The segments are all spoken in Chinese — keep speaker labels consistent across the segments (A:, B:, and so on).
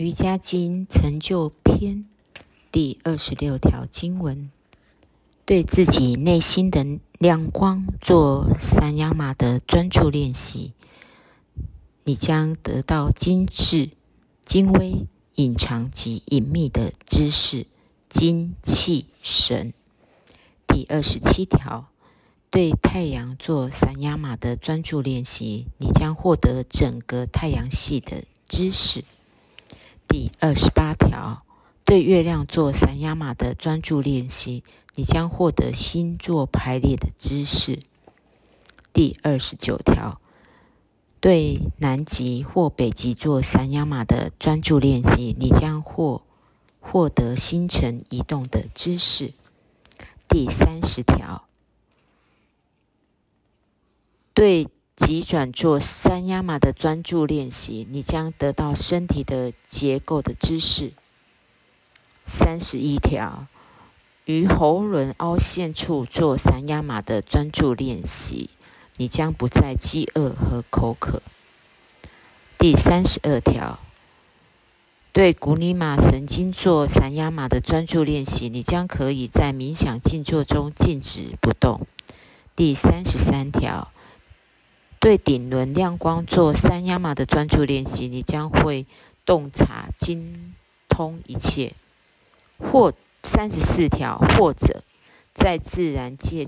A: 瑜伽经成就篇第二十六条经文：对自己内心的亮光做三亚马的专注练习，你将得到精致、精微、隐藏及隐秘的知识、精气神。第二十七条：对太阳做三亚马的专注练习，你将获得整个太阳系的知识。第二十八条，对月亮做三亚马的专注练习，你将获得星座排列的知识。第二十九条，对南极或北极做三亚马的专注练习，你将获获得星辰移动的知识。第三十条，对。急转做三压马的专注练习，你将得到身体的结构的知识。三十一条，于喉轮凹陷处做三压马的专注练习，你将不再饥饿和口渴。第三十二条，对古里马神经做三压马的专注练习，你将可以在冥想静坐中静止不动。第三十三条。对顶轮亮光做三亚马的专注练习，你将会洞察精通一切。或三十四条，或者在自然界，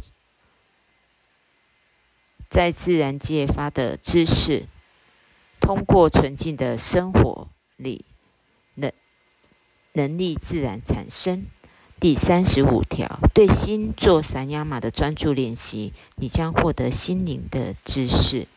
A: 在自然界发的知识，通过纯净的生活里能能力自然产生。第三十五条，对心做散亚马的专注练习，你将获得心灵的知识。